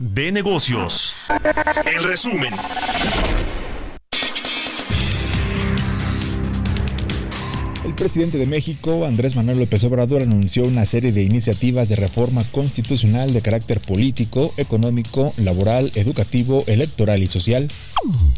de negocios. En resumen. El presidente de México, Andrés Manuel López Obrador, anunció una serie de iniciativas de reforma constitucional de carácter político, económico, laboral, educativo, electoral y social.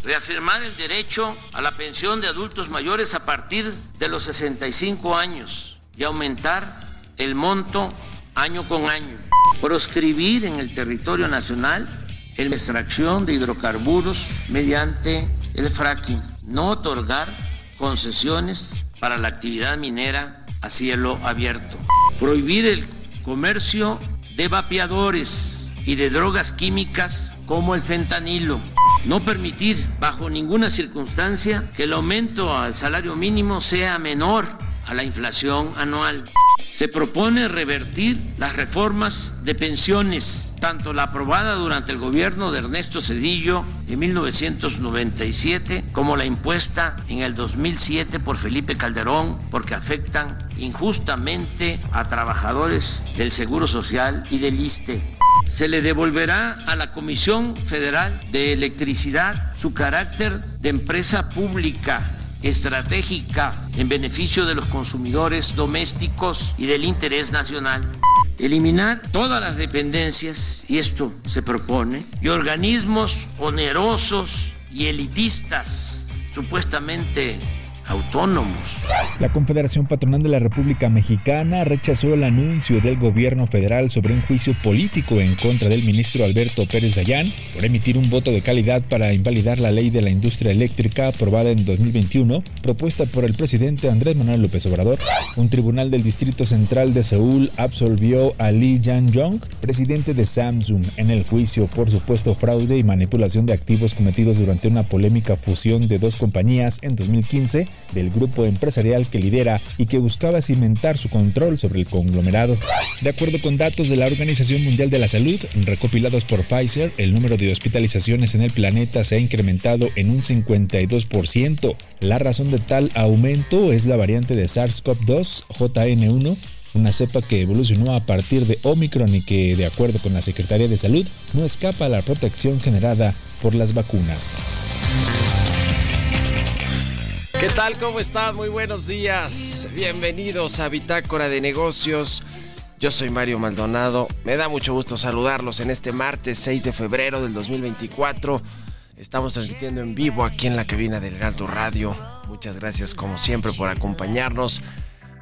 Reafirmar el derecho a la pensión de adultos mayores a partir de los 65 años y aumentar el monto año con año. Proscribir en el territorio nacional la extracción de hidrocarburos mediante el fracking. No otorgar concesiones para la actividad minera a cielo abierto. Prohibir el comercio de vapeadores y de drogas químicas como el fentanilo. No permitir bajo ninguna circunstancia que el aumento al salario mínimo sea menor a la inflación anual. Se propone revertir las reformas de pensiones, tanto la aprobada durante el gobierno de Ernesto Cedillo de 1997 como la impuesta en el 2007 por Felipe Calderón, porque afectan injustamente a trabajadores del Seguro Social y del ISTE. Se le devolverá a la Comisión Federal de Electricidad su carácter de empresa pública estratégica en beneficio de los consumidores domésticos y del interés nacional. Eliminar todas las dependencias, y esto se propone, y organismos onerosos y elitistas, supuestamente autónomos. La Confederación Patronal de la República Mexicana rechazó el anuncio del gobierno federal sobre un juicio político en contra del ministro Alberto Pérez Dayán por emitir un voto de calidad para invalidar la ley de la industria eléctrica aprobada en 2021, propuesta por el presidente Andrés Manuel López Obrador. Un tribunal del Distrito Central de Seúl absolvió a Lee Jan-yong, presidente de Samsung, en el juicio por supuesto fraude y manipulación de activos cometidos durante una polémica fusión de dos compañías en 2015 del grupo empresarial que lidera y que buscaba cimentar su control sobre el conglomerado. De acuerdo con datos de la Organización Mundial de la Salud, recopilados por Pfizer, el número de hospitalizaciones en el planeta se ha incrementado en un 52%. La razón de tal aumento es la variante de SARS-CoV-2 JN1 una cepa que evolucionó a partir de Omicron y que, de acuerdo con la Secretaría de Salud, no escapa a la protección generada por las vacunas. ¿Qué tal? ¿Cómo están? Muy buenos días. Bienvenidos a Bitácora de Negocios. Yo soy Mario Maldonado. Me da mucho gusto saludarlos en este martes 6 de febrero del 2024. Estamos transmitiendo en vivo aquí en la cabina del Heraldo Radio. Muchas gracias como siempre por acompañarnos.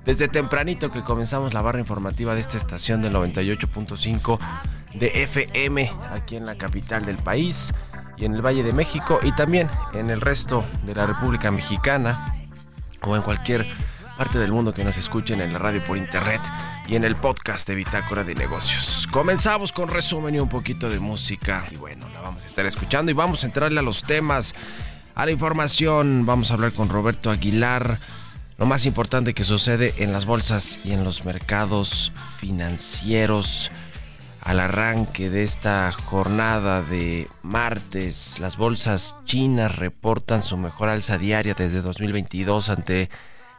Desde tempranito que comenzamos la barra informativa de esta estación del 98.5 de FM aquí en la capital del país y en el Valle de México y también en el resto de la República Mexicana o en cualquier parte del mundo que nos escuchen en la radio por internet y en el podcast de Bitácora de Negocios. Comenzamos con resumen y un poquito de música. Y bueno, la vamos a estar escuchando y vamos a entrarle a los temas, a la información, vamos a hablar con Roberto Aguilar, lo más importante que sucede en las bolsas y en los mercados financieros al arranque de esta jornada de martes, las bolsas chinas reportan su mejor alza diaria desde 2022 ante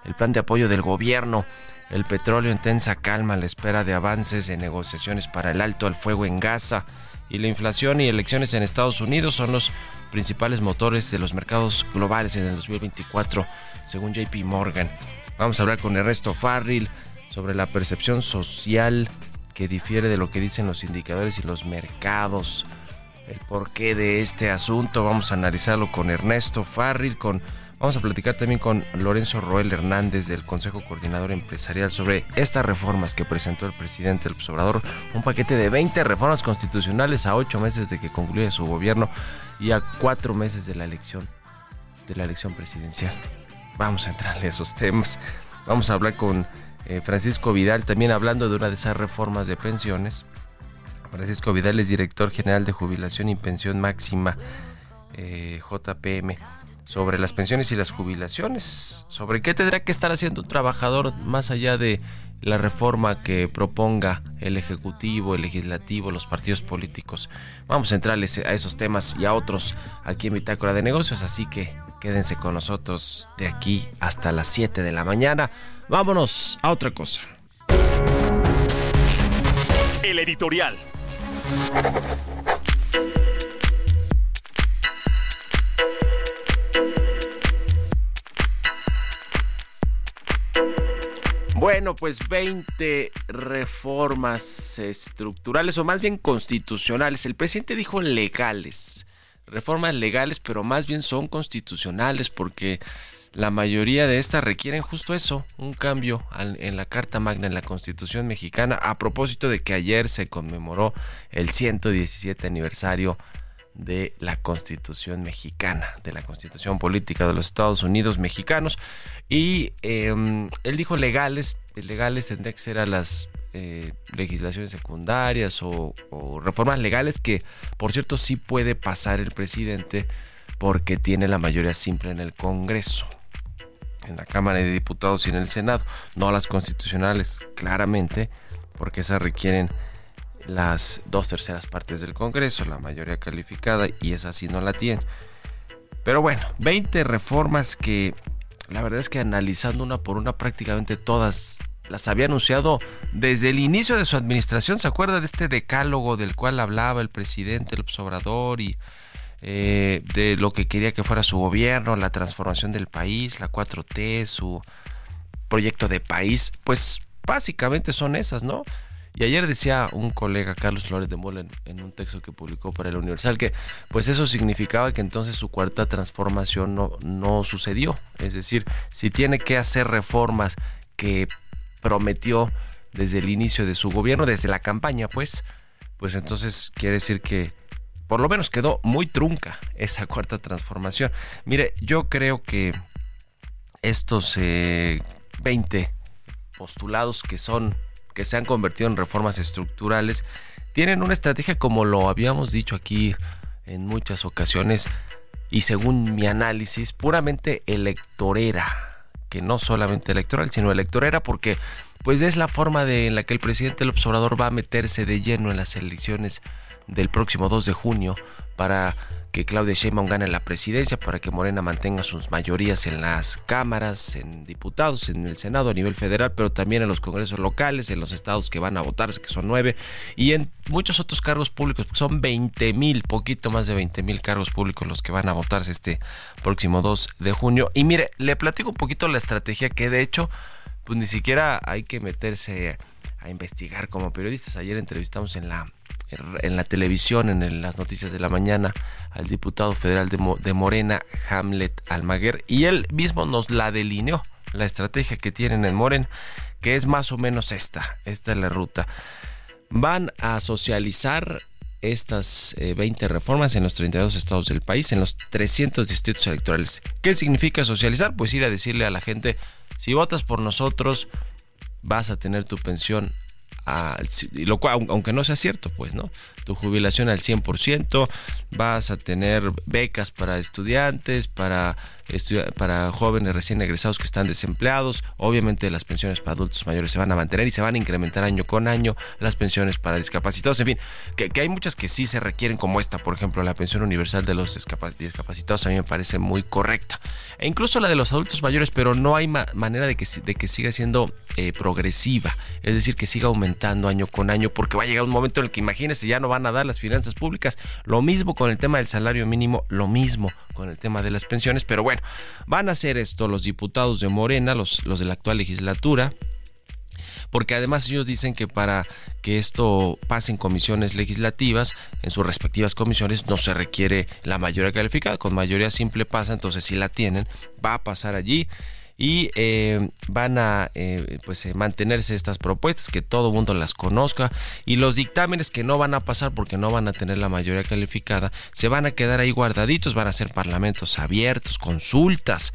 el plan de apoyo del gobierno. El petróleo en tensa calma a la espera de avances en negociaciones para el alto al fuego en Gaza y la inflación y elecciones en Estados Unidos son los principales motores de los mercados globales en el 2024, según JP Morgan. Vamos a hablar con Ernesto Farril sobre la percepción social que difiere de lo que dicen los indicadores y los mercados. El porqué de este asunto vamos a analizarlo con Ernesto Farril, con Vamos a platicar también con Lorenzo Roel Hernández del Consejo Coordinador Empresarial sobre estas reformas que presentó el presidente del Obrador, un paquete de 20 reformas constitucionales a 8 meses de que concluye su gobierno y a 4 meses de la elección de la elección presidencial. Vamos a entrarle a esos temas. Vamos a hablar con eh, Francisco Vidal también hablando de una de esas reformas de pensiones. Francisco Vidal es director general de jubilación y pensión máxima eh, JPM sobre las pensiones y las jubilaciones, sobre qué tendrá que estar haciendo un trabajador más allá de la reforma que proponga el Ejecutivo, el Legislativo, los partidos políticos. Vamos a entrarles a esos temas y a otros aquí en Bitácora de Negocios, así que quédense con nosotros de aquí hasta las 7 de la mañana. Vámonos a otra cosa. El editorial. Bueno, pues 20 reformas estructurales o más bien constitucionales. El presidente dijo legales, reformas legales, pero más bien son constitucionales porque la mayoría de estas requieren justo eso, un cambio en la Carta Magna, en la Constitución mexicana, a propósito de que ayer se conmemoró el 117 aniversario de la Constitución mexicana, de la Constitución política de los Estados Unidos mexicanos. Y em, él dijo legales, legales tendría que ser a las eh, legislaciones secundarias o, reformas legales que, por cierto, sí puede pasar el presidente porque tiene la mayoría simple en el Congreso, en la Cámara de Diputados y en el Senado, no las constitucionales, claramente, porque esas requieren las dos terceras partes del Congreso, la mayoría calificada, y esa sí no la tiene. Pero bueno, 20 reformas que la verdad es que analizando una por una prácticamente todas las había anunciado desde el inicio de su administración. ¿Se acuerda de este decálogo del cual hablaba el presidente López Obrador y eh, de lo que quería que fuera su gobierno, la transformación del país, la 4T, su proyecto de país? Pues básicamente son esas, ¿no? Y ayer decía un colega, Carlos Flores de Mola, en, un texto que publicó para el Universal, que pues eso significaba que entonces su cuarta transformación no, no sucedió. Es decir, si tiene que hacer reformas que prometió desde el inicio de su gobierno, desde la campaña, pues, pues entonces quiere decir que por lo menos quedó muy trunca esa cuarta transformación. Mire, yo creo que estos 20 eh, postulados que son que se han convertido en reformas estructurales, tienen una estrategia como lo habíamos dicho aquí en muchas ocasiones y según mi análisis puramente electorera, que no solamente electoral, sino electorera porque pues es la forma de en la que el presidente López Obrador va a meterse de lleno en las elecciones del próximo 2 de junio para que Claudia Sheinbaum gane la presidencia, para que Morena mantenga sus mayorías en las cámaras, en diputados, en el Senado a nivel federal, pero también en los congresos locales, en los estados que van a votar, que son nueve, y en muchos otros cargos públicos, son 20 mil, poquito más de 20 mil cargos públicos los que van a votarse este próximo 2 de junio. Y mire, le platico un poquito la estrategia que de hecho, pues ni siquiera hay que meterse a investigar como periodistas. Ayer entrevistamos en la en la televisión, en las noticias de la mañana, al diputado federal de, Morena, Hamlet Almaguer, y él mismo nos la delineó, la estrategia que tienen en Morena, que es más o menos esta, esta es la ruta. Van a socializar estas 20 eh, reformas en los 32 estados del país, en los 300 distritos electorales. ¿Qué significa socializar? Pues ir a decirle a la gente, si votas por nosotros, vas a tener tu pensión lo cual, aunque no sea cierto, pues, ¿no? Tu jubilación al 100%, vas a tener becas para estudiantes, para, para jóvenes recién egresados que están desempleados, obviamente las pensiones para adultos mayores se van a mantener y se van a incrementar año con año, las pensiones para discapacitados, en fin, que, hay muchas que sí se requieren como esta, por ejemplo, la pensión universal de los discapacitados a mí me parece muy correcta, e incluso la de los adultos mayores, pero no hay manera de que, de que siga siendo eh, progresiva, es decir, que siga aumentando año con año, porque va a llegar un momento en el que imagínense, ya no van a dar las finanzas públicas, lo mismo con el tema del salario mínimo, lo mismo con el tema de las pensiones, pero bueno, van a hacer esto los diputados de Morena, los, los de la actual legislatura, porque además ellos dicen que para que esto pase en comisiones legislativas, en sus respectivas comisiones, no se requiere la mayoría calificada, con mayoría simple pasa, entonces si la tienen, va a pasar allí y eh, van a eh, pues eh, mantenerse estas propuestas que todo mundo las conozca y los dictámenes que no van a pasar porque no van a tener la mayoría calificada se van a quedar ahí guardaditos van a ser parlamentos abiertos consultas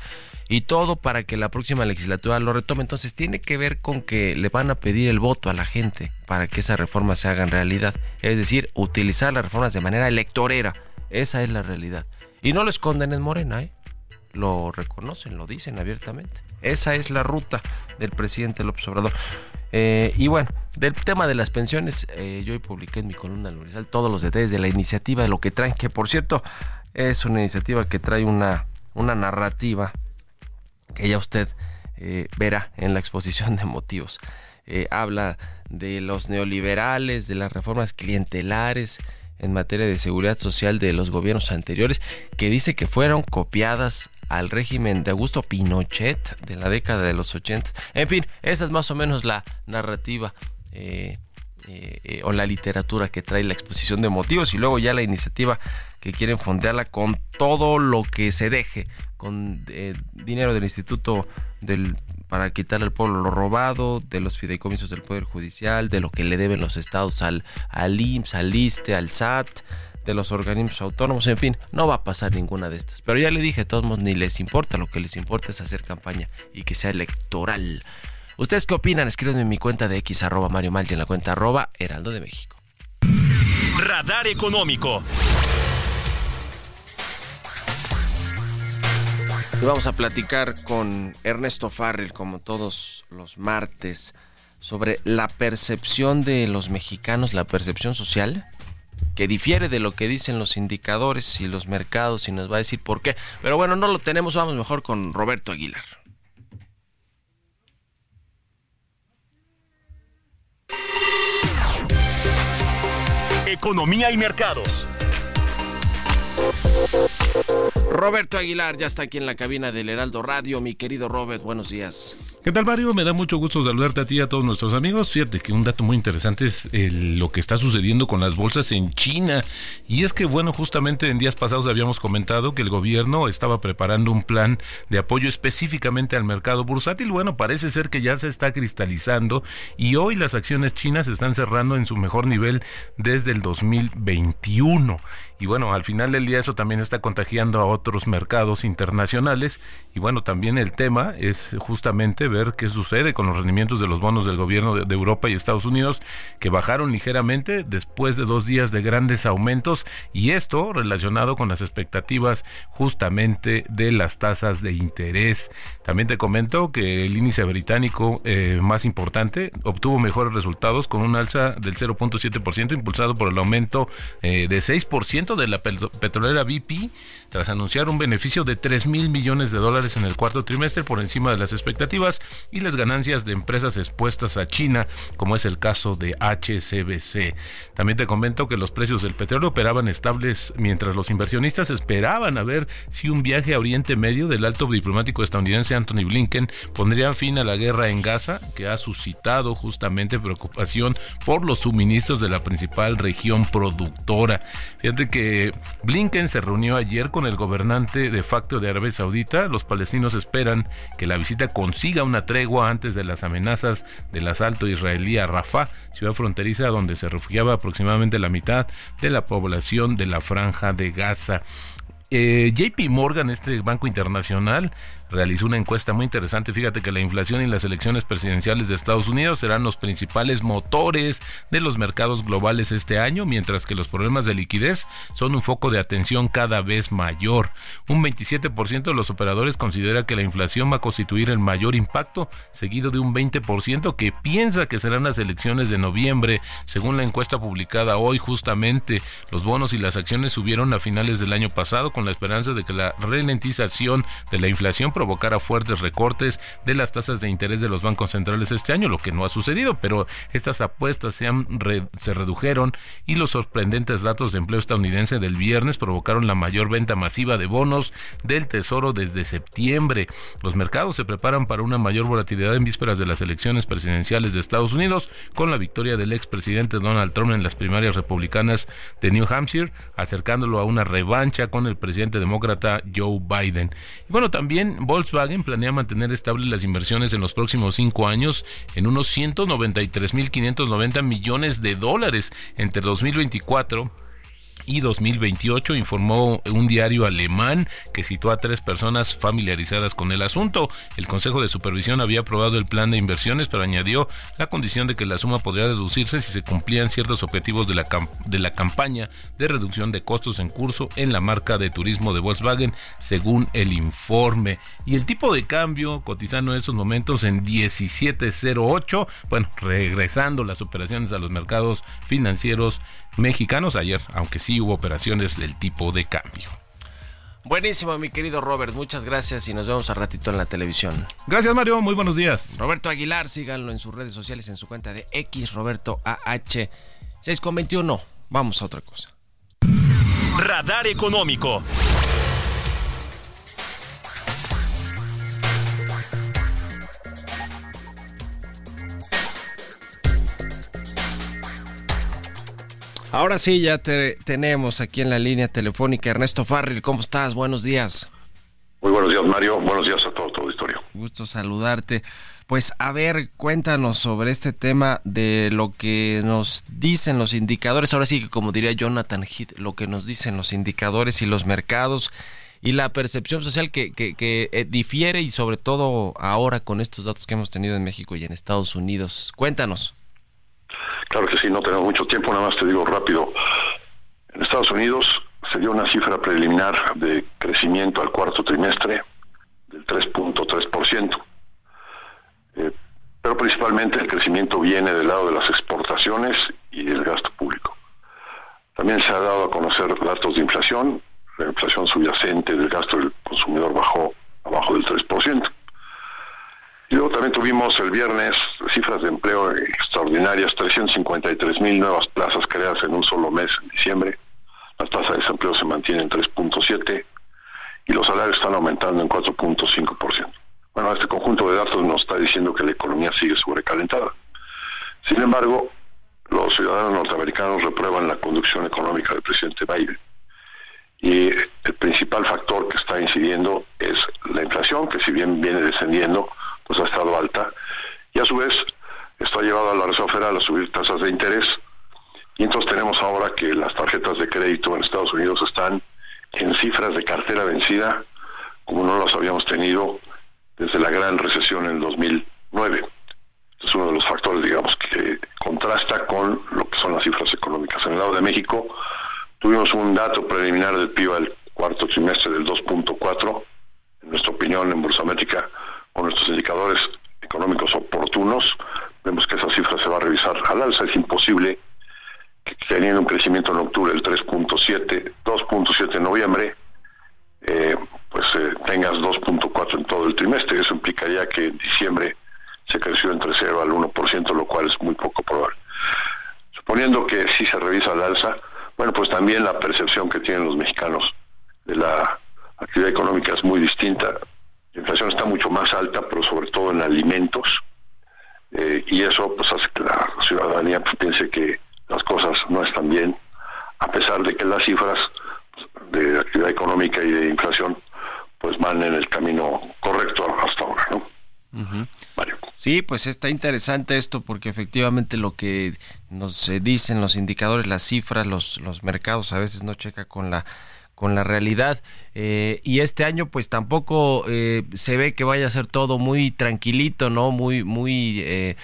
y todo para que la próxima legislatura lo retome. Entonces tiene que ver con que le van a pedir el voto a la gente para que esa reforma se haga en realidad. Es decir, utilizar las reformas de manera electorera. Esa es la realidad. Y no lo esconden en Morena, ¿eh? Lo reconocen, lo dicen abiertamente. Esa es la ruta del presidente López Obrador. Eh, y bueno, del tema de las pensiones, eh, yo hoy publiqué en mi columna Universal todos los detalles de la iniciativa, de lo que traen, que por cierto es una iniciativa que trae una, una narrativa que ya usted eh, verá en la exposición de motivos. habla de los neoliberales, de las reformas clientelares, en materia de seguridad social de los gobiernos anteriores, que dice que fueron copiadas al régimen de Augusto Pinochet de la década de los 80. En fin, esa es más o menos la narrativa eh, eh, o la literatura que trae la exposición de motivos y luego ya la iniciativa que quieren fondearla con todo lo que se deje, con eh, dinero del Instituto del para quitar al pueblo lo robado, de los fideicomisos del Poder Judicial, de lo que le deben los estados al, al IMSS, al ISTE, al SAT, de los organismos autónomos, en fin, no va a pasar ninguna de estas. Pero ya le dije, todos ni les importa, lo que les importa es hacer campaña y que sea electoral. ¿Ustedes qué opinan? Escríbanme en mi cuenta de X arroba Mario en la cuenta arroba Heraldo de México. Radar Económico. Y vamos a platicar con Ernesto Farrell, como todos los martes, sobre la percepción de los mexicanos, la percepción social, que difiere de lo que dicen los indicadores y los mercados y nos va a decir por qué. Pero bueno, no lo tenemos, vamos mejor con Roberto Aguilar. Economía y mercados. Roberto Aguilar ya está aquí en la cabina del Heraldo Radio. Mi querido Robert, buenos días. ¿Qué tal, Mario? Me da mucho gusto saludarte a ti y a todos nuestros amigos. Fíjate que un dato muy interesante es lo que está sucediendo con las bolsas en China. Y es que, bueno, justamente en días pasados habíamos comentado que el gobierno estaba preparando un plan de apoyo específicamente al mercado bursátil. Bueno, parece ser que ya se está cristalizando y hoy las acciones chinas están cerrando en su mejor nivel desde el 2021. Y bueno, al final del día eso también está contagiando a otros mercados internacionales. Y bueno, también el tema es justamente ver qué sucede con los rendimientos de los bonos del gobierno de, Europa y Estados Unidos, que bajaron ligeramente después de dos días de grandes aumentos. Y esto relacionado con las expectativas justamente de las tasas de interés. También te comento que el índice británico eh, más importante obtuvo mejores resultados con un alza del 0.7% impulsado por el aumento eh, de 6% de la petrolera BP tras anunciar un beneficio de 3 mil millones de dólares en el cuarto trimestre por encima de las expectativas y las ganancias de empresas expuestas a China, como es el caso de HCBC. También te comento que los precios del petróleo operaban estables mientras los inversionistas esperaban a ver si un viaje a Oriente Medio del alto diplomático estadounidense Anthony Blinken pondría fin a la guerra en Gaza, que ha suscitado justamente preocupación por los suministros de la principal región productora. Fíjate que Blinken se reunió ayer con el gobernante de facto de Arabia Saudita. Los palestinos esperan que la visita consiga una tregua antes de las amenazas del asalto israelí a Rafah, ciudad fronteriza donde se refugiaba aproximadamente la mitad de la población de la franja de Gaza. Eh, JP Morgan, este banco internacional, realizó una encuesta muy interesante. Fíjate que la inflación y las elecciones presidenciales de Estados Unidos serán los principales motores de los mercados globales este año, mientras que los problemas de liquidez son un foco de atención cada vez mayor. Un 27% de los operadores considera que la inflación va a constituir el mayor impacto, seguido de un 20% que piensa que serán las elecciones de noviembre. Según la encuesta publicada hoy, justamente los bonos y las acciones subieron a finales del año pasado con la esperanza de que la ralentización de la inflación provocara fuertes recortes de las tasas de interés de los bancos centrales este año, lo que no ha sucedido, pero estas apuestas se, han se redujeron y los sorprendentes datos de empleo estadounidense del viernes provocaron la mayor venta masiva de bonos del Tesoro desde septiembre. Los mercados se preparan para una mayor volatilidad en vísperas de las elecciones presidenciales de Estados Unidos, con la victoria del expresidente Donald Trump en las primarias republicanas de New Hampshire, acercándolo a una revancha con el presidente demócrata Joe Biden. Y bueno, también Volkswagen planea mantener estables las inversiones en los próximos cinco años en unos 193.590 millones de dólares entre 2024 y 2028, informó un diario alemán que citó a tres personas familiarizadas con el asunto. El Consejo de Supervisión había aprobado el plan de inversiones, pero añadió la condición de que la suma podría deducirse si se cumplían ciertos objetivos de la, de la campaña de reducción de costos en curso en la marca de turismo de Volkswagen, según el informe. Y el tipo de cambio cotizando en estos momentos en 17.08, bueno, regresando las operaciones a los mercados financieros mexicanos ayer, aunque sí hubo operaciones del tipo de cambio. Buenísimo, mi querido Robert. Muchas gracias y nos vemos a ratito en la televisión. Gracias, Mario. Muy buenos días. Roberto Aguilar, síganlo en sus redes sociales, en su cuenta de X Roberto AH 621. Vamos a otra cosa. Radar Económico. Ahora sí, ya te tenemos aquí en la línea telefónica. Ernesto Farril, ¿cómo estás? Buenos días. Muy buenos días, Mario. Buenos días a todo tu auditorio. Gusto saludarte. Pues a ver, cuéntanos sobre este tema de lo que nos dicen los indicadores. Ahora sí que como diría Jonathan Heath, lo que nos dicen los indicadores y los mercados y la percepción social que, que, que eh, difiere y sobre todo ahora con estos datos que hemos tenido en México y en Estados Unidos. Cuéntanos. Claro que sí, no tenemos mucho tiempo, nada más te digo rápido. En Estados Unidos se dio una cifra preliminar de crecimiento al cuarto trimestre del 3.3%. Eh, pero principalmente el crecimiento viene del lado de las exportaciones y del gasto público. También se ha dado a conocer datos de inflación. La inflación subyacente del gasto del consumidor bajó abajo del 3%. Y luego también tuvimos el viernes cifras de empleo extraordinarias, 353 mil nuevas plazas creadas en un solo mes en diciembre. La tasa de desempleo se mantiene en 3.7 y los salarios están aumentando en 4.5%. Bueno, este conjunto de datos nos está diciendo que la economía sigue sobrecalentada. Sin embargo, los ciudadanos norteamericanos reprueban la conducción económica del presidente Biden. Y el principal factor que está incidiendo es la inflación, que si bien viene descendiendo, pues ha estado alta y a su vez esto ha llevado a la Reserva Federal a subir tasas de interés y entonces tenemos ahora que las tarjetas de crédito en Estados Unidos están en cifras de cartera vencida como no las habíamos tenido desde la gran recesión en el 2009. Este es uno de los factores, digamos, que contrasta con lo que son las cifras económicas. En el lado de México tuvimos un dato preliminar del PIB al cuarto trimestre del 2.4. En nuestra opinión, en Bolsa Con nuestros indicadores económicos oportunos, vemos que esa cifra se va a revisar al alza. Es imposible que teniendo un crecimiento en octubre del 3.7, 2.7 en noviembre, eh, pues eh, tengas 2.4 en todo el trimestre. Eso implicaría que en diciembre se creció entre 0 al 1%, lo cual es muy poco probable. Suponiendo que sí se revisa al alza, bueno, pues también la percepción que tienen los mexicanos de la actividad económica es muy distinta. La inflación está mucho más alta, pero sobre todo en alimentos, eh, y eso pues hace que la ciudadanía pues, piense que las cosas no están bien, a pesar de que las cifras pues, de actividad económica y de inflación pues van en el camino correcto hasta ahora, ¿no? Sí, pues está interesante esto porque efectivamente lo que nos eh, dicen los indicadores, las cifras, los, los mercados a veces no checa con la con la realidad. Eh, y este año pues tampoco eh, se ve que vaya a ser todo muy tranquilito, ¿no? Muy, muy, eh,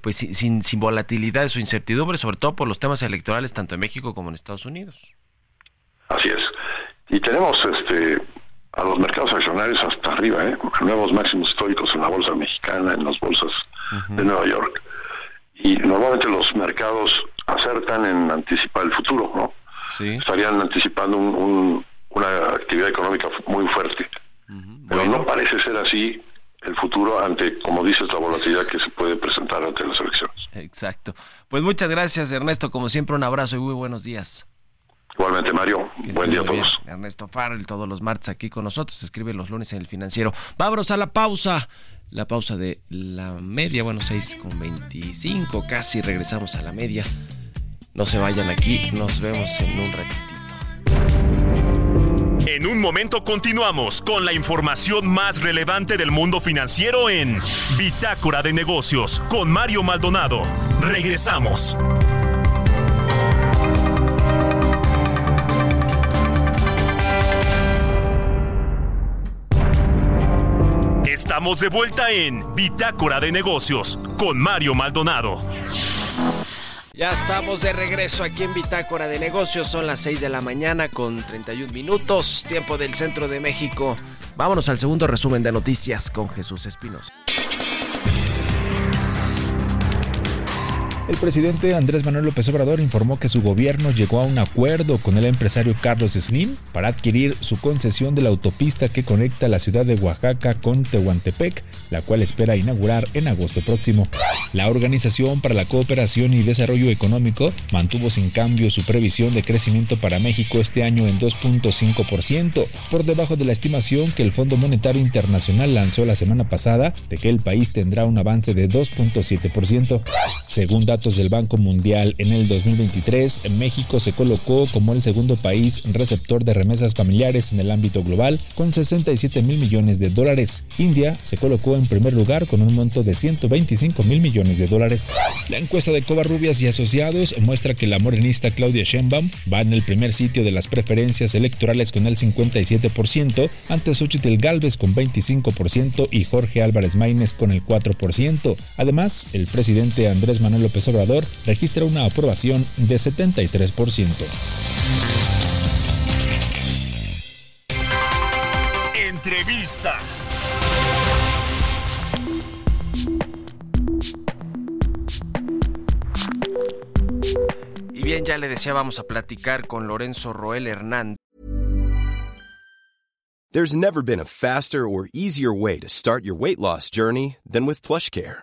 pues sin, sin volatilidad o incertidumbre, sobre todo por los temas electorales tanto en México como en Estados Unidos. Así es. Y tenemos este a los mercados accionarios hasta arriba, ¿eh? nuevos máximos históricos en la bolsa mexicana, en las bolsas de Nueva York. Y normalmente los mercados acertan en anticipar el futuro, ¿no? Estarían anticipando una actividad económica muy fuerte. Pero no parece ser así el futuro ante, como dices, la volatilidad que se puede presentar ante las elecciones. Exacto. Pues muchas gracias, Ernesto. Como siempre, un abrazo y muy buenos días. Igualmente, Mario. Buen día a todos. Ernesto Farrell, todos los martes aquí con nosotros. Escribe los lunes en el financiero. Vámonos a la pausa. La pausa de la media, bueno, 6 con 25, casi regresamos a la media. No se vayan aquí, nos vemos en un ratitito. En un momento continuamos con la información más relevante del mundo financiero en Bitácora de Negocios con Mario Maldonado. Regresamos. Estamos de vuelta en Bitácora de Negocios con Mario Maldonado. Ya estamos de regreso aquí en Bitácora de Negocios. Son las 6 de la mañana con 31 minutos, tiempo del centro de México. Vámonos al segundo resumen de noticias con Jesús Espinos. El presidente Andrés Manuel López Obrador informó que su gobierno llegó a un acuerdo con el empresario Carlos Slim para adquirir su concesión de la autopista que conecta la ciudad de Oaxaca con Tehuantepec, la cual espera inaugurar en agosto próximo. La Organización para la Cooperación y Desarrollo Económico mantuvo sin cambio su previsión de crecimiento para México este año en 2.5%, por debajo de la estimación que el Fondo Monetario Internacional lanzó la semana pasada de que el país tendrá un avance de 2.7%. Según del Banco Mundial, en el 2023 México se colocó como el segundo país receptor de remesas familiares en el ámbito global con 67 mil millones de dólares. India se colocó en primer lugar con un monto de 125 mil millones de dólares. La encuesta de Covarrubias y Asociados muestra que la morenista Claudia Sheinbaum va en el primer sitio de las preferencias electorales con el 57%, ante Xochitl Galvez con 25% y Jorge Álvarez Maínez con el 4%. Además, el presidente Andrés Manuel López Obrador registra una aprobación de 73%. Entrevista. Y bien, ya le decía, vamos a platicar con Lorenzo Roel Hernández. There's never been a faster or easier way to start your weight loss journey than with PlushCare.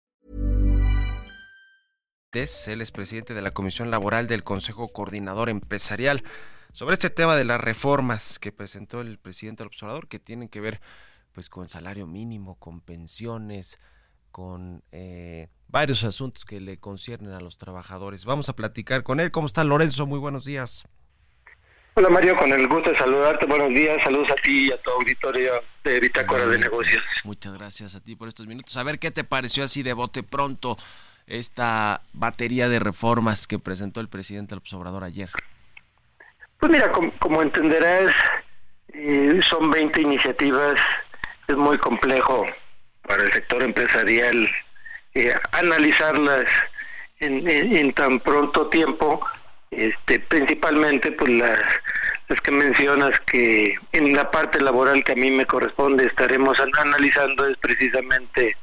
Él es presidente de la Comisión Laboral del Consejo Coordinador Empresarial. Sobre este tema de las reformas que presentó el presidente del observador, que tienen que ver pues con salario mínimo, con pensiones, con eh, varios asuntos que le conciernen a los trabajadores. Vamos a platicar con él. ¿Cómo está Lorenzo? Muy buenos días. Hola Mario, con el gusto de saludarte. Buenos días, saludos a ti y a tu auditorio de Bitácora de Negocios. Muchas gracias a ti por estos minutos. A ver qué te pareció así de bote pronto esta batería de reformas que presentó el presidente López Obrador ayer. Pues mira, como, entenderás, eh, son 20 iniciativas, es muy complejo para el sector empresarial eh, analizarlas en, en tan pronto tiempo este, principalmente pues las, las que mencionas que en la parte laboral que a mí me corresponde estaremos analizando es precisamente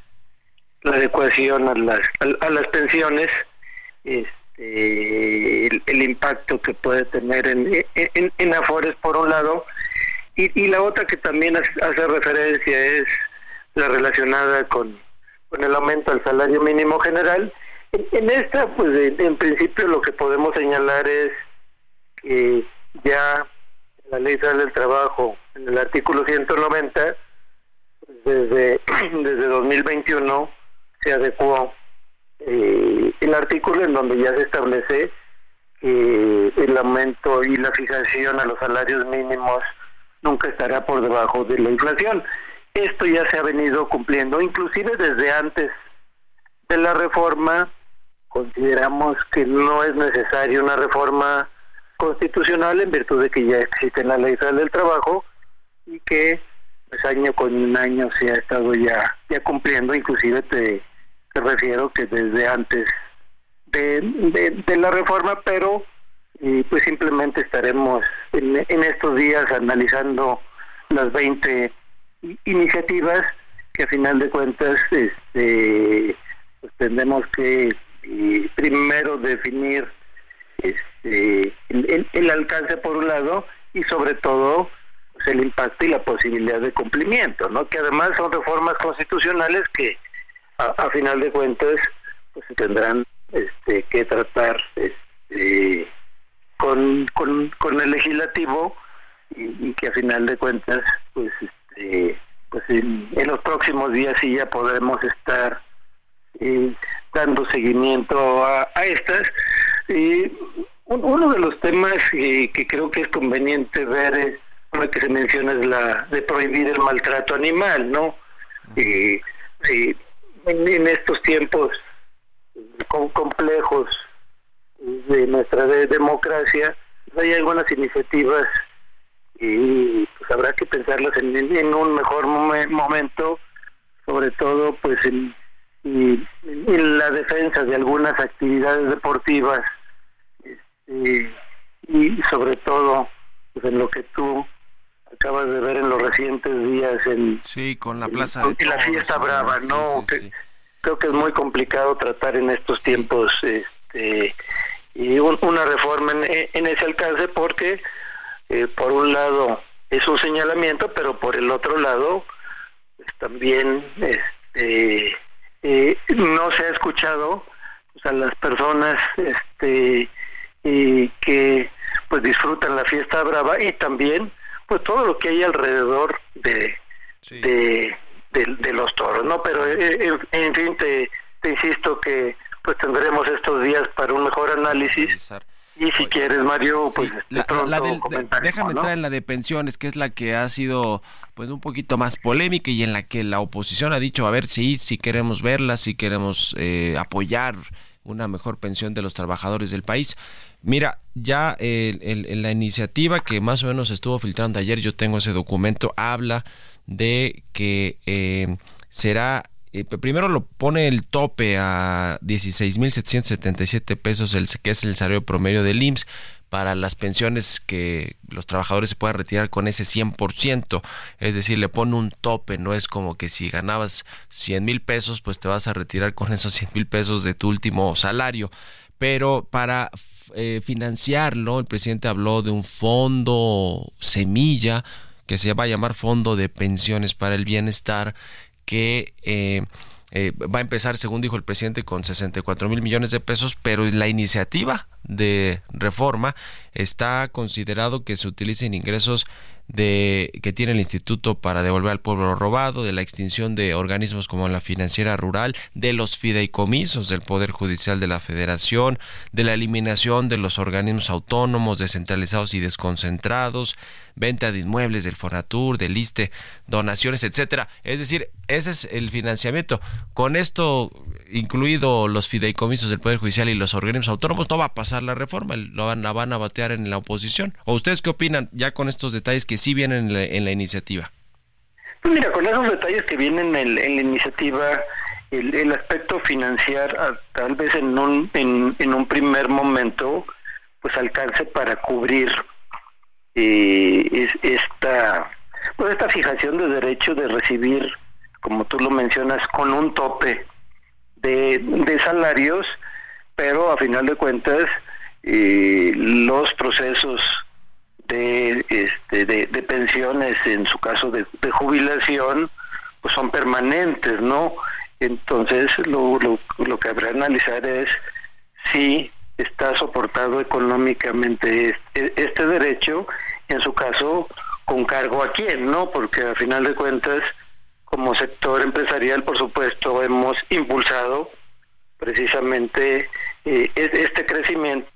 la adecuación a las, a, las pensiones, este, el, impacto que puede tener en, en, en Afores por un lado, y, y la otra que también hace referencia es la relacionada con, con el aumento del salario mínimo general, en esta, pues en, principio lo que podemos señalar es que ya la Ley del Trabajo, en el artículo 190, desde, desde 2021 se adecuó eh, el artículo en donde ya se establece que el aumento y la fijación a los salarios mínimos nunca estará por debajo de la inflación. Esto ya se ha venido cumpliendo, inclusive desde antes de la reforma consideramos que no es necesaria una reforma constitucional en virtud de que ya existe la ley federal del trabajo y que pues año con año se ha estado ya ya cumpliendo inclusive te, te refiero que desde antes de, de, la reforma pero pues simplemente estaremos en, en estos días analizando las 20 iniciativas que a final de cuentas este pues tendremos que primero definir este, el, alcance por un lado y sobre todo pues, el impacto y la posibilidad de cumplimiento, ¿no? Que además son reformas constitucionales que a, final de cuentas pues se tendrán este, que tratar este, con, con, el legislativo y, que a final de cuentas pues este, pues en, los próximos días sí ya podremos estar eh, dando seguimiento a, a estas y uno de los temas eh, que creo que es conveniente ver es una que se menciona es la de prohibir el maltrato animal, ¿no? En, estos tiempos complejos de nuestra democracia pues hay algunas iniciativas y pues habrá que pensarlas en, en un mejor momento, sobre todo pues en, en la defensa de algunas actividades deportivas y sobre todo pues, en lo que tú acabas de ver en los recientes días en sí con la plaza de la fiesta brava no creo que es muy complicado tratar en estos tiempos este y una reforma en, ese alcance porque eh, por un lado es un señalamiento pero por el otro lado pues, también este eh, no se ha escuchado pues, a las personas este y que pues disfrutan la fiesta brava y también pues todo lo que hay alrededor de de, los toros no pero eh, en, fin te, te, insisto que pues tendremos estos días para un mejor análisis. y si quieres, Mario, pues la, déjame entrar en la de pensiones, que es la que ha sido pues un poquito más polémica y en la que la oposición ha dicho, a ver, sí, sí queremos verla, si queremos eh, apoyar una mejor pensión de los trabajadores del país. Mira, ya el, la iniciativa que más o menos estuvo filtrando ayer, yo tengo ese documento, habla de que eh, será eh, primero lo pone el tope a 16.777 pesos, el, que es el salario promedio del IMSS, para las pensiones que los trabajadores se puedan retirar con ese 100%, es decir, le pone un tope, no es como que si ganabas 100 mil pesos, pues te vas a retirar con esos 100 mil pesos de tu último salario, pero para eh, financiarlo, el presidente habló de un fondo semilla que se va a llamar Fondo de Pensiones para el Bienestar, que eh, eh, va a empezar, según dijo el presidente, con 64 mil millones de pesos, pero la iniciativa de reforma está considerado que se utilicen ingresos de que tiene el instituto para devolver al pueblo robado, de la extinción de organismos como la financiera rural, de los fideicomisos del Poder Judicial de la Federación, de la eliminación de los organismos autónomos, descentralizados y desconcentrados, venta de inmuebles del Fonatur, del ISTE, donaciones, etcétera. Es decir, ese es el financiamiento. Con esto, incluido los fideicomisos del Poder Judicial y los organismos autónomos, no va a pasar la reforma, lo van, la van a batear en la oposición. ¿O ustedes qué opinan ya con estos detalles que sí vienen en la, iniciativa? Pues mira, con esos detalles que vienen en, la iniciativa, el, aspecto financiar, tal vez en un, en un primer momento, pues alcance para cubrir eh, esta, pues esta fijación de derecho de recibir, como tú lo mencionas, con un tope de, de salarios, pero a final de cuentas eh, los procesos de, este, de, pensiones, en su caso de, jubilación, pues son permanentes, ¿no? Entonces lo, lo, lo que habrá que analizar es si está soportado económicamente este, este derecho, en su caso, con cargo a quién, ¿no? Porque a final de cuentas, como sector empresarial, por supuesto, hemos impulsado precisamente eh, este crecimiento.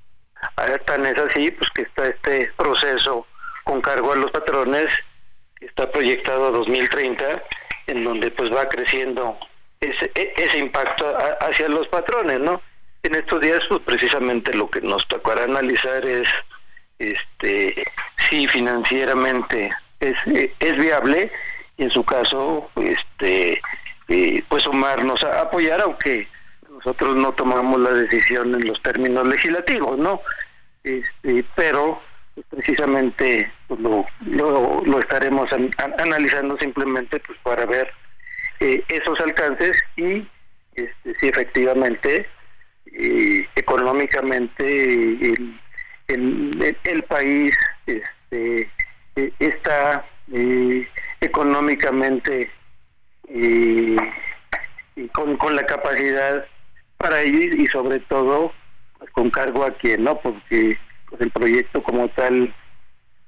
Tan es así, pues que está este proceso con cargo a los patrones, que está proyectado a 2030, en donde pues va creciendo ese, e, ese impacto hacia los patrones, ¿no? en estos días pues precisamente lo que nos tocará analizar es este si financieramente es, es viable en su caso este eh, pues sumarnos a apoyar aunque nosotros no tomamos la decisión en los términos legislativos no este, pero pues, precisamente pues, lo, lo, estaremos analizando simplemente pues para ver eh, esos alcances y este, si efectivamente eh, económicamente el, el, el, país este, eh, está económicamente y con, con la capacidad para ir y sobre todo con cargo a quien no porque pues el proyecto como tal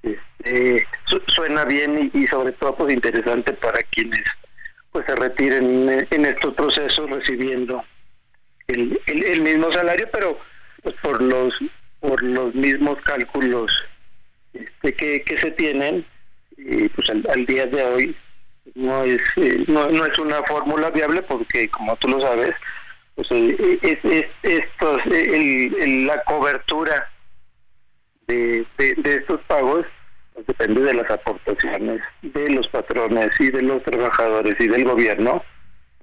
este, suena bien y, sobre todo pues interesante para quienes pues se retiren en estos procesos recibiendo el, el, mismo salario pero pues por los por los mismos cálculos este, que, se tienen y pues al, día de hoy no es eh, no, no es una fórmula viable porque como tú lo sabes pues eh, es, es, estos, el, la cobertura de, de, estos pagos pues depende de las aportaciones de los patrones y de los trabajadores y del gobierno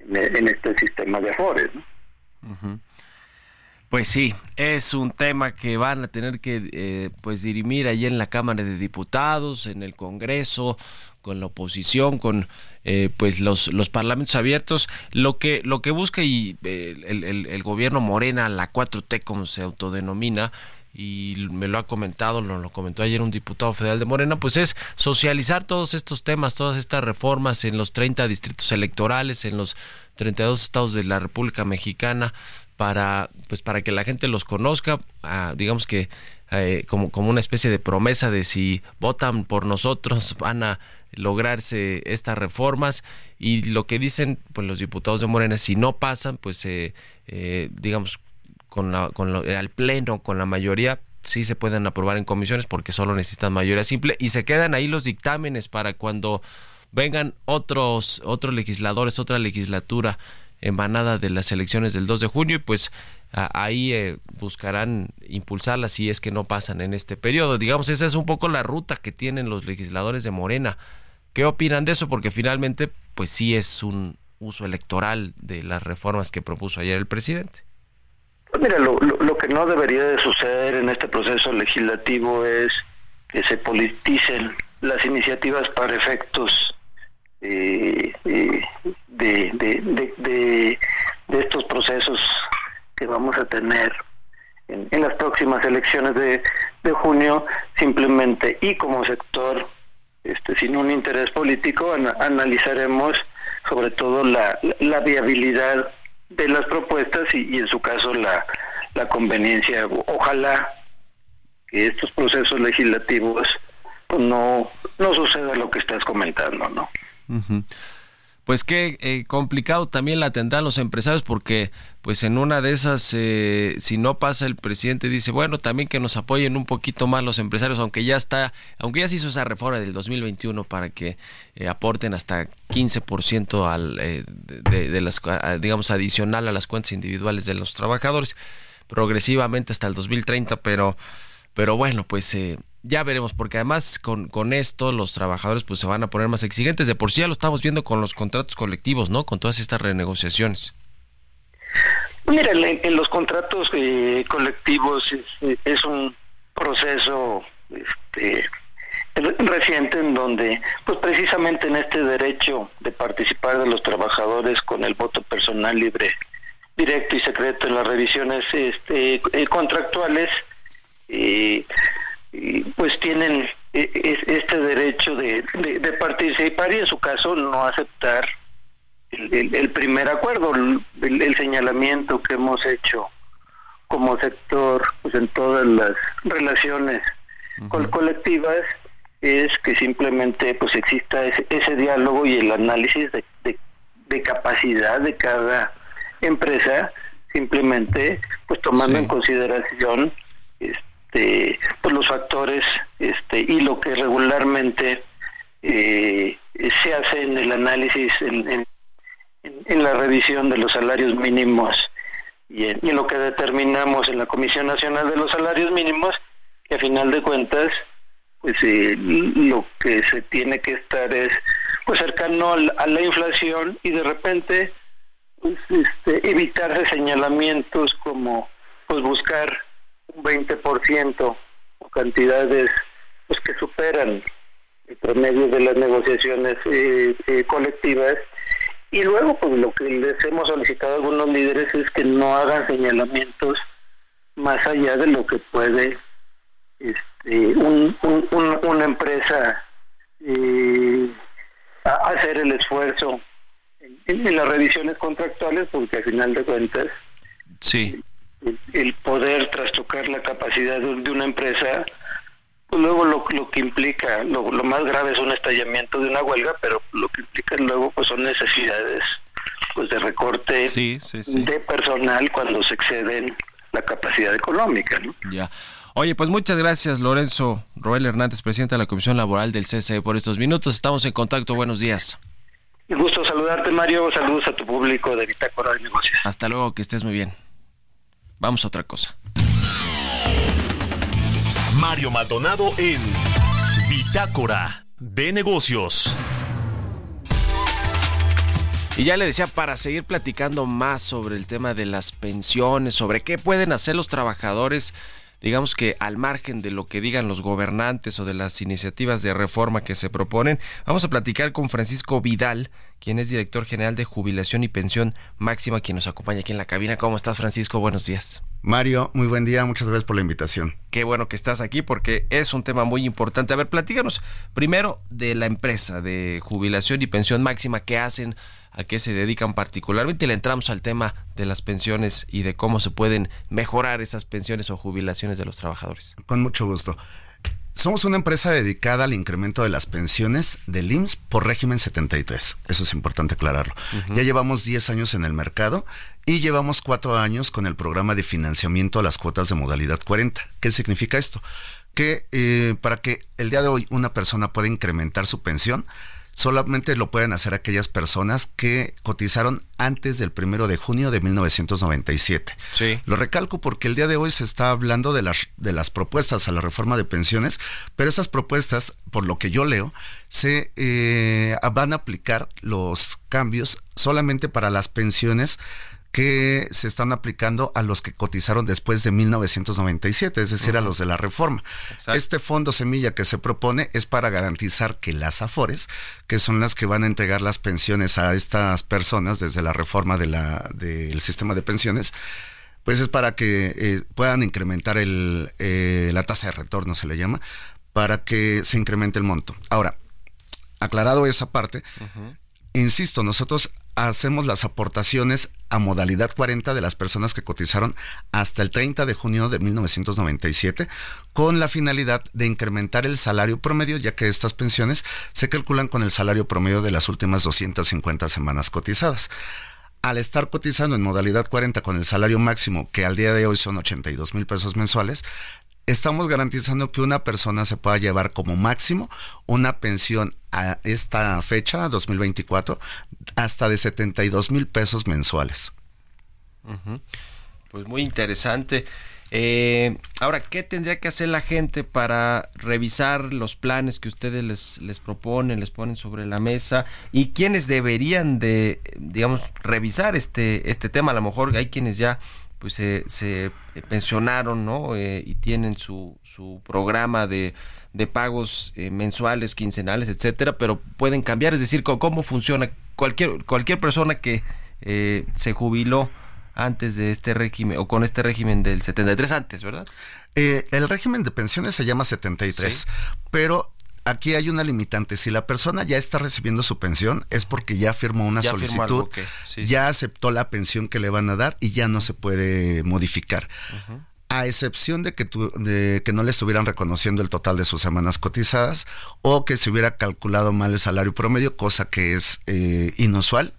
en, este sistema de afores. Pues sí, es un tema que van a tener que eh, pues dirimir allí en la Cámara de Diputados, en el Congreso, con la oposición, con eh, pues los, los parlamentos abiertos. Lo que, lo que busca y eh, el, el, el, gobierno Morena, la 4T como se autodenomina, y me lo ha comentado, lo, lo comentó ayer un diputado federal de Morena, pues es socializar todos estos temas, todas estas reformas en los 30 distritos electorales, en los 32 estados de la República Mexicana, para, pues para que la gente los conozca, ah, digamos que eh, como, como una especie de promesa de si votan por nosotros van a lograrse estas reformas. Y lo que dicen pues los diputados de Morena si no pasan pues eh, eh, digamos con la con lo, al pleno con la mayoría sí se pueden aprobar en comisiones porque solo necesitan mayoría simple y se quedan ahí los dictámenes para cuando vengan otros otros legisladores otra legislatura emanada de las elecciones del 2 de junio y pues ahí eh, buscarán impulsarlas si es que no pasan en este periodo. Digamos, esa es un poco la ruta que tienen los legisladores de Morena. ¿Qué opinan de eso? Porque finalmente, pues sí es un uso electoral de las reformas que propuso ayer el presidente. Pues mira, lo, lo, que no debería de suceder en este proceso legislativo es que se politicen las iniciativas para efectos eh, eh, de, de, de, estos procesos que vamos a tener en, en las próximas elecciones de, de junio, simplemente y como sector este, sin un interés político, analizaremos sobre todo la, la, viabilidad de las propuestas y, en su caso la, la conveniencia. Ojalá que estos procesos legislativos pues, no, no suceda lo que estás comentando, ¿no? Pues qué eh, complicado también la tendrán los empresarios porque pues en una de esas eh, si no pasa el presidente dice bueno también que nos apoyen un poquito más los empresarios aunque ya está aunque ya se hizo esa reforma del 2021 para que eh, aporten hasta 15% al de, de, las digamos adicional a las cuentas individuales de los trabajadores progresivamente hasta el 2030 pero pero bueno pues ya veremos, porque además con, con esto los trabajadores pues se van a poner más exigentes. De por sí ya lo estamos viendo con los contratos colectivos, ¿no? Con todas estas renegociaciones. Mira, en, los contratos eh, colectivos es, un proceso este, reciente en donde, pues precisamente en este derecho de participar de los trabajadores con el voto personal libre, directo y secreto en las revisiones este, eh, contractuales, eh, pues tienen e, este derecho de, de, participar y en su caso no aceptar el, primer acuerdo, el, señalamiento que hemos hecho como sector pues en todas las relaciones colectivas es que simplemente pues exista ese, diálogo y el análisis de, de, capacidad de cada empresa simplemente pues tomando en consideración este, este, pues los factores este, y lo que regularmente eh, se hace en el análisis, en, la revisión de los salarios mínimos y en, lo que determinamos en la Comisión Nacional de los Salarios Mínimos, que a final de cuentas, pues eh, lo que se tiene que estar es pues cercano a la inflación y de repente pues, este, evitarse señalamientos como pues buscar un 20% o cantidades pues que superan el promedio de las negociaciones eh, eh, colectivas. Y luego pues lo que les hemos solicitado a algunos líderes es que no hagan señalamientos más allá de lo que puede este, un, una empresa eh, hacer el esfuerzo en, las revisiones contractuales porque al final de cuentas sí el, poder trastocar la capacidad de, una empresa pues luego lo, lo que implica lo, más grave es un estallamiento de una huelga pero lo que implica luego pues son necesidades pues de recorte de personal cuando se exceden la capacidad económica ¿no? ya Oye, pues muchas gracias Lorenzo Roel Hernández, presidente de la Comisión Laboral del CCE por estos minutos. Estamos en contacto. Buenos días. Un gusto saludarte, Mario. Saludos a tu público de Bitácora de Negocios. Hasta luego, que estés muy bien. Vamos a otra cosa. Mario Maldonado en Bitácora de Negocios. Y ya le decía, para seguir platicando más sobre el tema de las pensiones, sobre qué pueden hacer los trabajadores digamos que al margen de lo que digan los gobernantes o de las iniciativas de reforma que se proponen, vamos a platicar con Francisco Vidal, quien es director general de jubilación y pensión máxima, quien nos acompaña aquí en la cabina. ¿Cómo estás, Francisco? Buenos días. Mario, muy buen día, muchas gracias por la invitación. Qué bueno que estás aquí porque es un tema muy importante. A ver, platícanos primero de la empresa de jubilación y pensión máxima que hacen a qué se dedican particularmente. Le entramos al tema de las pensiones y de cómo se pueden mejorar esas pensiones o jubilaciones de los trabajadores. Con mucho gusto. Somos una empresa dedicada al incremento de las pensiones del IMSS por régimen 73. Eso es importante aclararlo. Ya llevamos 10 años en el mercado y llevamos 4 años con el programa de financiamiento a las cuotas de modalidad 40. ¿Qué significa esto? Que eh, para que el día de hoy una persona pueda incrementar su pensión, solamente lo pueden hacer aquellas personas que cotizaron antes del primero de junio de 1997. Sí. Lo recalco porque el día de hoy se está hablando de las, de las propuestas a la reforma de pensiones, pero esas propuestas, por lo que yo leo, se eh, van a aplicar los cambios solamente para las pensiones que se están aplicando a los que cotizaron después de 1997, es decir, a los de la reforma. Este fondo semilla que se propone es para garantizar que las AFORES, que son las que van a entregar las pensiones a estas personas desde la reforma de la, del sistema de pensiones, pues es para que eh, puedan incrementar el, eh, la tasa de retorno, se le llama, para que se incremente el monto. Ahora, aclarado esa parte, insisto, nosotros hacemos las aportaciones a modalidad 40 de las personas que cotizaron hasta el 30 de junio de 1997 con la finalidad de incrementar el salario promedio, ya que estas pensiones se calculan con el salario promedio de las últimas 250 semanas cotizadas. Al estar cotizando en modalidad 40 con el salario máximo, que al día de hoy son 82 mil pesos mensuales, estamos garantizando que una persona se pueda llevar como máximo una pensión a esta fecha, 2024, hasta de 72 mil pesos mensuales. Pues muy interesante. Eh, ahora, ¿qué tendría que hacer la gente para revisar los planes que ustedes les, proponen, les ponen sobre la mesa? ¿Y quiénes deberían de, digamos, revisar este, este tema? A lo mejor hay quienes ya pues se, se pensionaron, ¿no? Eh, y tienen su, su programa de, de pagos eh, mensuales, quincenales, etcétera, pero pueden cambiar, es decir, cómo, funciona cualquier cualquier persona que eh, se jubiló antes de este régimen o con este régimen del 73 antes, ¿verdad? el régimen de pensiones se llama 73, pero aquí hay una limitante. Si la persona ya está recibiendo su pensión, es porque ya firmó una solicitud, ya aceptó la pensión que le van a dar y ya no se puede modificar. A excepción de que, de que no le estuvieran reconociendo el total de sus semanas cotizadas o que se hubiera calculado mal el salario promedio, cosa que es eh, inusual.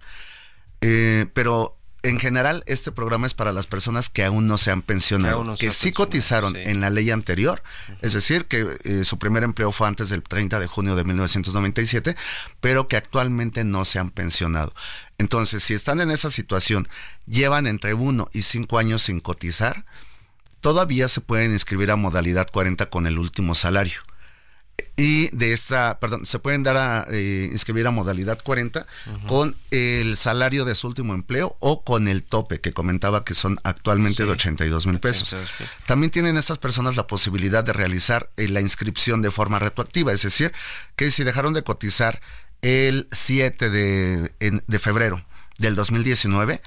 Eh, pero en general, este programa es para las personas que aún no se han pensionado, que, sí cotizaron en la ley anterior, es decir, que eh, su primer empleo fue antes del 30 de junio de 1997, pero que actualmente no se han pensionado. Entonces, si están en esa situación, llevan entre uno y cinco años sin cotizar, todavía se pueden inscribir a modalidad 40 con el último salario y de esta, perdón, se pueden dar a eh, inscribir a modalidad 40 con el salario de su último empleo o con el tope que comentaba que son actualmente de 82 mil pesos. También tienen estas personas la posibilidad de realizar eh, la inscripción de forma retroactiva, es decir, que si dejaron de cotizar el 7 de, de febrero del 2019,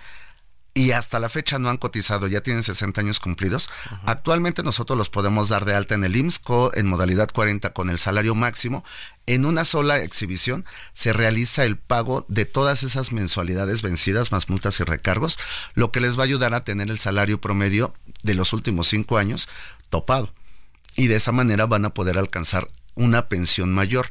y hasta la fecha no han cotizado, ya tienen 60 años cumplidos. Actualmente nosotros los podemos dar de alta en el IMSS en modalidad 40 con el salario máximo. En una sola exhibición se realiza el pago de todas esas mensualidades vencidas más multas y recargos, lo que les va a ayudar a tener el salario promedio de los últimos cinco años topado. Y de esa manera van a poder alcanzar una pensión mayor.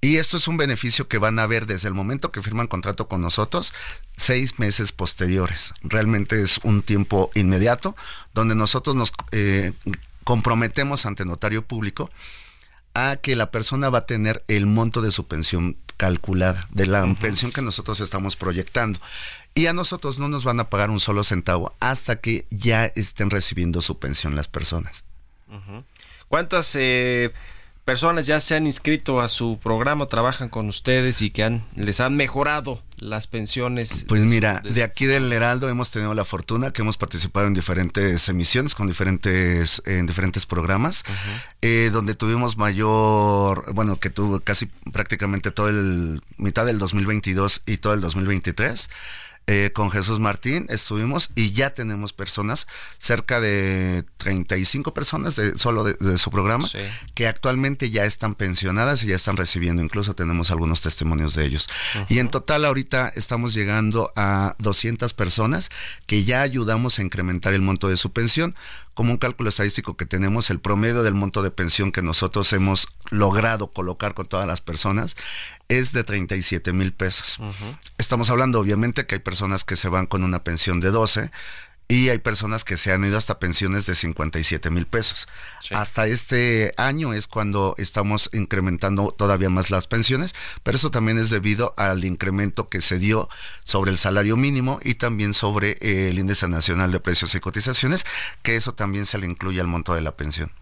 Y esto es un beneficio que van a ver desde el momento que firman contrato con nosotros, seis meses posteriores. Realmente es un tiempo inmediato donde nosotros nos eh, comprometemos ante notario público a que la persona va a tener el monto de su pensión calculada, de la pensión que nosotros estamos proyectando. Y a nosotros no nos van a pagar un solo centavo hasta que ya estén recibiendo su pensión las personas. ¿Cuántas... Eh personas ya se han inscrito a su programa, trabajan con ustedes y que han, les han mejorado las pensiones? Pues mira, de aquí del Heraldo hemos tenido la fortuna que hemos participado en diferentes emisiones con diferentes en diferentes programas, eh, donde tuvimos mayor, bueno, que tuvo casi prácticamente todo el mitad del 2022 y todo el 2023 eh, con Jesús Martín estuvimos y ya tenemos personas, cerca de 35 personas de, solo de, su programa, que actualmente ya están pensionadas y ya están recibiendo, incluso tenemos algunos testimonios de ellos. Y en total ahorita estamos llegando a 200 personas que ya ayudamos a incrementar el monto de su pensión como un cálculo estadístico que tenemos, el promedio del monto de pensión que nosotros hemos logrado colocar con todas las personas es de 37 mil pesos. Estamos hablando obviamente que hay personas que se van con una pensión de 12, y hay personas que se han ido hasta pensiones de 57 mil pesos. Hasta este año es cuando estamos incrementando todavía más las pensiones, pero eso también es debido al incremento que se dio sobre el salario mínimo y también sobre eh, el índice nacional de precios y cotizaciones, que eso también se le incluye al monto de la pensión.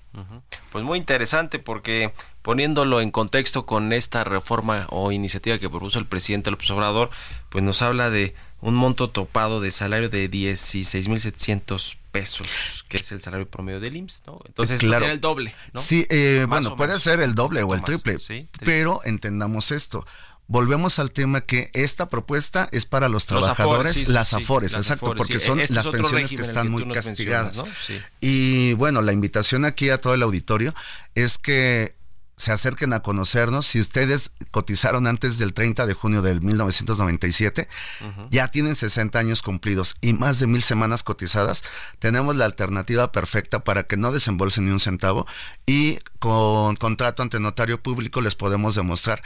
Pues muy interesante porque poniéndolo en contexto con esta reforma o iniciativa que propuso el presidente López Obrador, pues nos habla de un monto topado de salario de 16.700 pesos, que es el salario promedio del IMSS, ¿no? Entonces, claro. el doble, ¿no? Sí, eh, bueno, puede ser el doble o el triple, pero entendamos esto. Volvemos al tema que esta propuesta es para los trabajadores, las afores, exacto, porque son este las pensiones que están muy castigadas. Y bueno, la invitación aquí a todo el auditorio es que se acerquen a conocernos. Si ustedes cotizaron antes del 30 de junio del 1997, ya tienen 60 años cumplidos y más de mil semanas cotizadas, tenemos la alternativa perfecta para que no desembolsen ni un centavo y con contrato ante notario público les podemos demostrar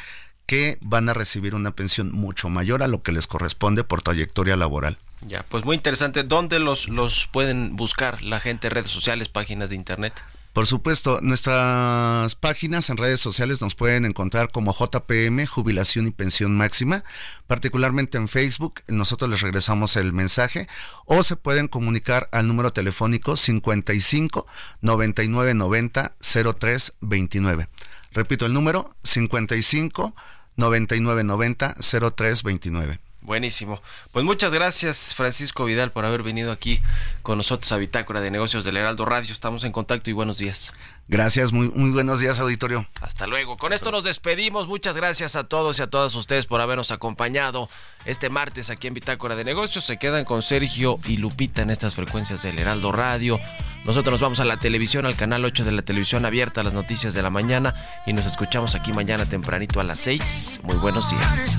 que van a recibir una pensión mucho mayor a lo que les corresponde por trayectoria laboral. Ya, pues muy interesante. ¿Dónde los, los pueden buscar la gente, redes sociales, páginas de internet? Por supuesto, nuestras páginas en redes sociales nos pueden encontrar como JPM, Jubilación y Pensión Máxima, particularmente en Facebook, nosotros les regresamos el mensaje, o se pueden comunicar al número telefónico 55 99 90 03 29. Repito el número 55 99 90 03 29. Buenísimo. Pues muchas gracias, Francisco Vidal, por haber venido aquí con nosotros a Bitácora de Negocios del Heraldo Radio. Estamos en contacto y buenos días. Gracias, muy, muy buenos días, auditorio. Hasta luego. Con esto nos despedimos. Muchas gracias a todos y a todas ustedes por habernos acompañado este martes aquí en Bitácora de Negocios. Se quedan con Sergio y Lupita en estas frecuencias del Heraldo Radio. Nosotros nos vamos a la televisión, al canal 8 de la televisión abierta, las noticias de la mañana y nos escuchamos aquí mañana tempranito a las 6. Muy buenos días.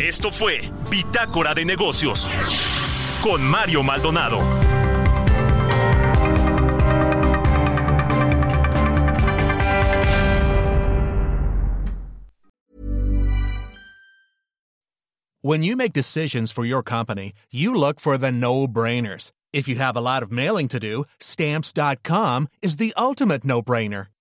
Esto fue Bitácora de Negocios con Mario Maldonado. When you make decisions for your company, you look for the no-brainers. If you have a lot of mailing to do, stamps.com is the ultimate no-brainer.